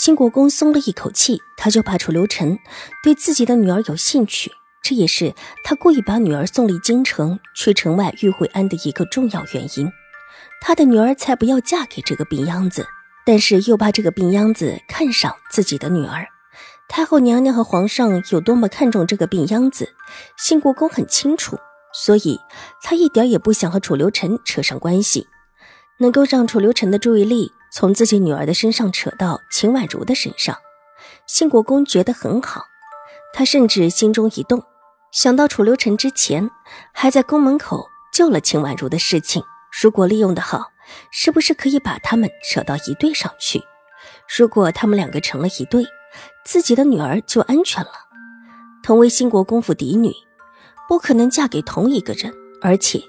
新国公松了一口气，他就怕楚留臣对自己的女儿有兴趣，这也是他故意把女儿送离京城去城外玉惠安的一个重要原因。他的女儿才不要嫁给这个病秧子，但是又怕这个病秧子看上自己的女儿。太后娘娘和皇上有多么看重这个病秧子，新国公很清楚，所以他一点也不想和楚留臣扯上关系，能够让楚留臣的注意力。从自己女儿的身上扯到秦婉如的身上，兴国公觉得很好。他甚至心中一动，想到楚留臣之前还在宫门口救了秦婉如的事情，如果利用的好，是不是可以把他们扯到一对上去？如果他们两个成了一对，自己的女儿就安全了。同为兴国公府嫡女，不可能嫁给同一个人，而且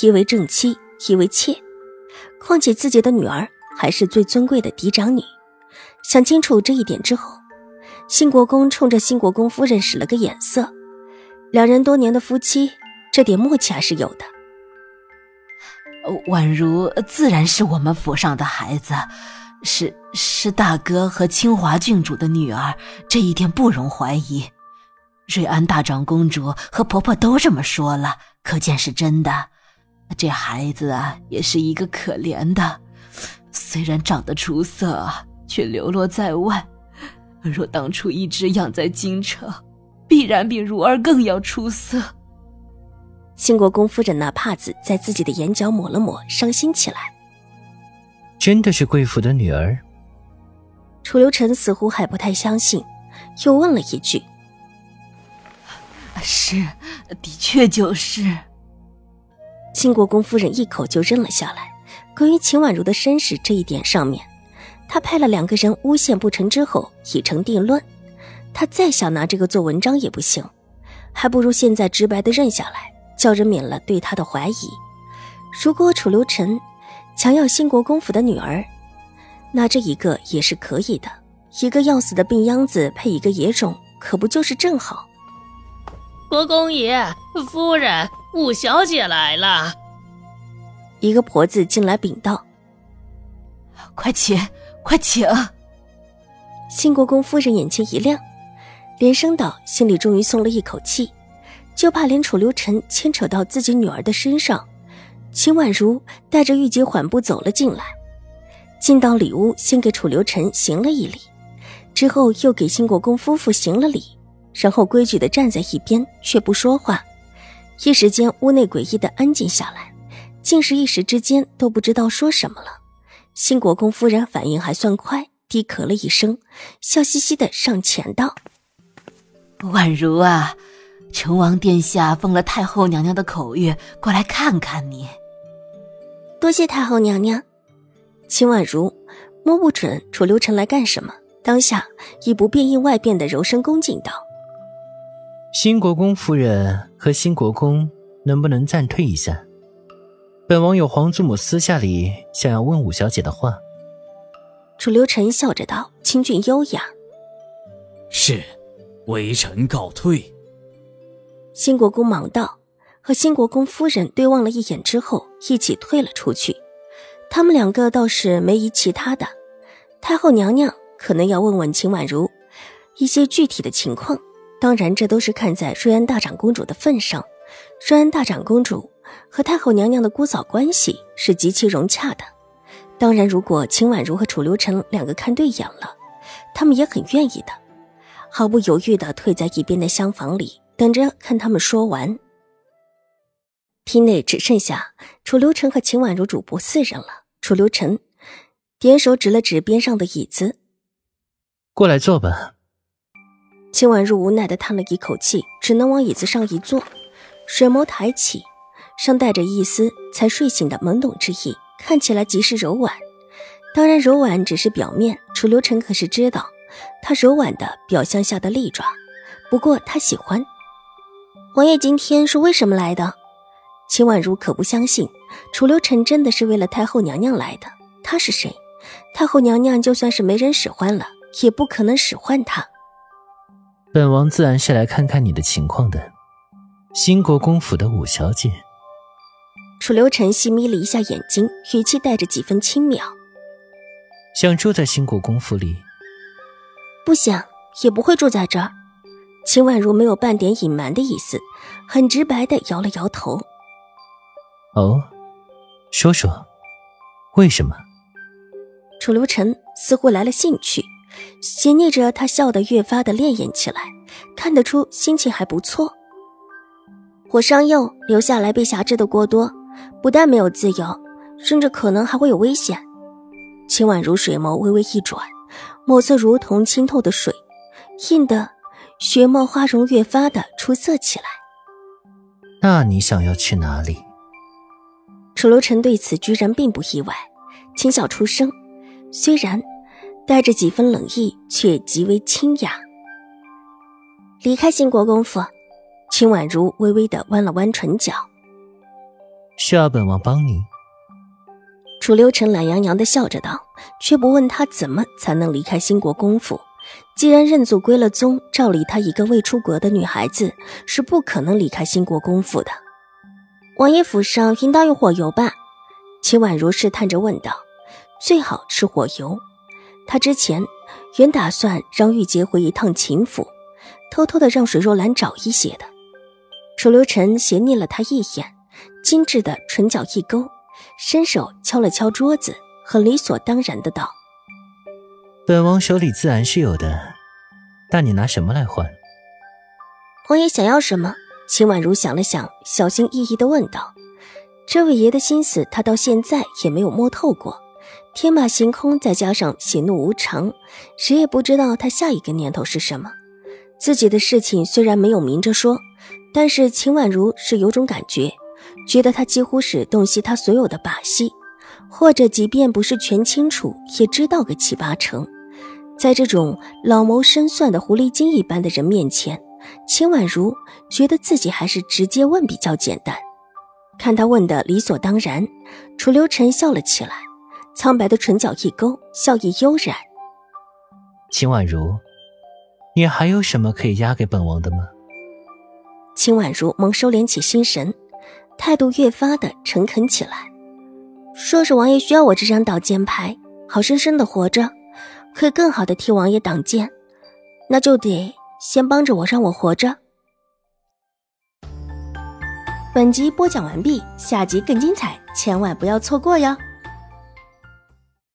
一为正妻，一为妾。况且自己的女儿。还是最尊贵的嫡长女。想清楚这一点之后，新国公冲着新国公夫人使了个眼色。两人多年的夫妻，这点默契还是有的。宛如自然是我们府上的孩子，是是大哥和清华郡主的女儿，这一点不容怀疑。瑞安大长公主和婆婆都这么说了，可见是真的。这孩子啊，也是一个可怜的。虽然长得出色，却流落在外。若当初一直养在京城，必然比如儿更要出色。兴国公夫人拿帕子在自己的眼角抹了抹，伤心起来。真的是贵府的女儿？楚留臣似乎还不太相信，又问了一句：“是，的确就是。”兴国公夫人一口就认了下来。关于秦婉如的身世这一点上面，他派了两个人诬陷不成之后已成定论。他再想拿这个做文章也不行，还不如现在直白的认下来，叫人免了对他的怀疑。如果楚留臣强要新国公府的女儿，那这一个也是可以的。一个要死的病秧子配一个野种，可不就是正好？国公爷、夫人、五小姐来了。一个婆子进来禀道：“快请，快请！”新国公夫人眼前一亮，连声道：“心里终于松了一口气，就怕连楚留臣牵扯到自己女儿的身上。”秦婉如带着玉洁缓步走了进来，进到里屋，先给楚留臣行了一礼，之后又给新国公夫妇行了礼，然后规矩的站在一边，却不说话。一时间，屋内诡异的安静下来。竟是一时之间都不知道说什么了。新国公夫人反应还算快，低咳了一声，笑嘻嘻的上前道：“宛如啊，成王殿下奉了太后娘娘的口谕，过来看看你。”多谢太后娘娘。秦婉如摸不准楚留臣来干什么，当下以不变应外变的柔声恭敬道：“新国公夫人和新国公，能不能暂退一下？”本王有皇祖母私下里想要问五小姐的话。楚留臣笑着道，清俊优雅。是，微臣告退。新国公忙道，和新国公夫人对望了一眼之后，一起退了出去。他们两个倒是没疑其他的，太后娘娘可能要问问秦婉如一些具体的情况。当然，这都是看在瑞安大长公主的份上。瑞安大长公主。和太后娘娘的姑嫂关系是极其融洽的，当然，如果秦婉如和楚留臣两个看对眼了，他们也很愿意的，毫不犹豫的退在一边的厢房里，等着看他们说完。厅内只剩下楚留臣和秦婉如主仆四人了。楚留臣点手指了指边上的椅子，过来坐吧。秦婉如无奈的叹了一口气，只能往椅子上一坐，水眸抬起。上带着一丝才睡醒的懵懂之意，看起来极是柔婉。当然，柔婉只是表面，楚留臣可是知道，他柔婉的表象下的利爪，不过他喜欢。王爷今天是为什么来的？秦婉如可不相信楚留臣真的是为了太后娘娘来的。他是谁？太后娘娘就算是没人使唤了，也不可能使唤他。本王自然是来看看你的情况的。兴国公府的五小姐。楚留臣细眯了一下眼睛，语气带着几分轻蔑：“想住在兴国公府里？不想，也不会住在这儿。”秦婉如没有半点隐瞒的意思，很直白的摇了摇头。哦，说说，为什么？楚留臣似乎来了兴趣，斜睨着他，笑得越发的潋滟起来，看得出心情还不错。火伤幼留下来被辖制的过多。不但没有自由，甚至可能还会有危险。秦婉如水眸微微一转，眸色如同清透的水，映得雪貌花容越发的出色起来。那你想要去哪里？楚留臣对此居然并不意外，轻笑出声，虽然带着几分冷意，却极为清雅。离开兴国公府，秦婉如微微的弯了弯唇角。需要本王帮你？楚留臣懒洋洋的笑着道，却不问他怎么才能离开兴国公府。既然认祖归了宗，照理他一个未出阁的女孩子是不可能离开兴国公府的。王爷府上应当有火油吧？秦婉如试探着问道。最好是火油。他之前原打算让玉洁回一趟秦府，偷偷的让水若兰找一些的。楚留臣斜睨了他一眼。精致的唇角一勾，伸手敲了敲桌子，很理所当然的道：“本王手里自然是有的，但你拿什么来换？”王爷想要什么？秦婉如想了想，小心翼翼的问道：“这位爷的心思，他到现在也没有摸透过。天马行空，再加上喜怒无常，谁也不知道他下一个念头是什么。自己的事情虽然没有明着说，但是秦婉如是有种感觉。”觉得他几乎是洞悉他所有的把戏，或者即便不是全清楚，也知道个七八成。在这种老谋深算的狐狸精一般的人面前，秦婉如觉得自己还是直接问比较简单。看他问的理所当然，楚留臣笑了起来，苍白的唇角一勾，笑意悠然。秦婉如，你还有什么可以押给本王的吗？秦婉如猛收敛起心神。态度越发的诚恳起来，说是王爷需要我这张挡箭牌，好生生的活着，可以更好的替王爷挡箭，那就得先帮着我，让我活着。本集播讲完毕，下集更精彩，千万不要错过哟。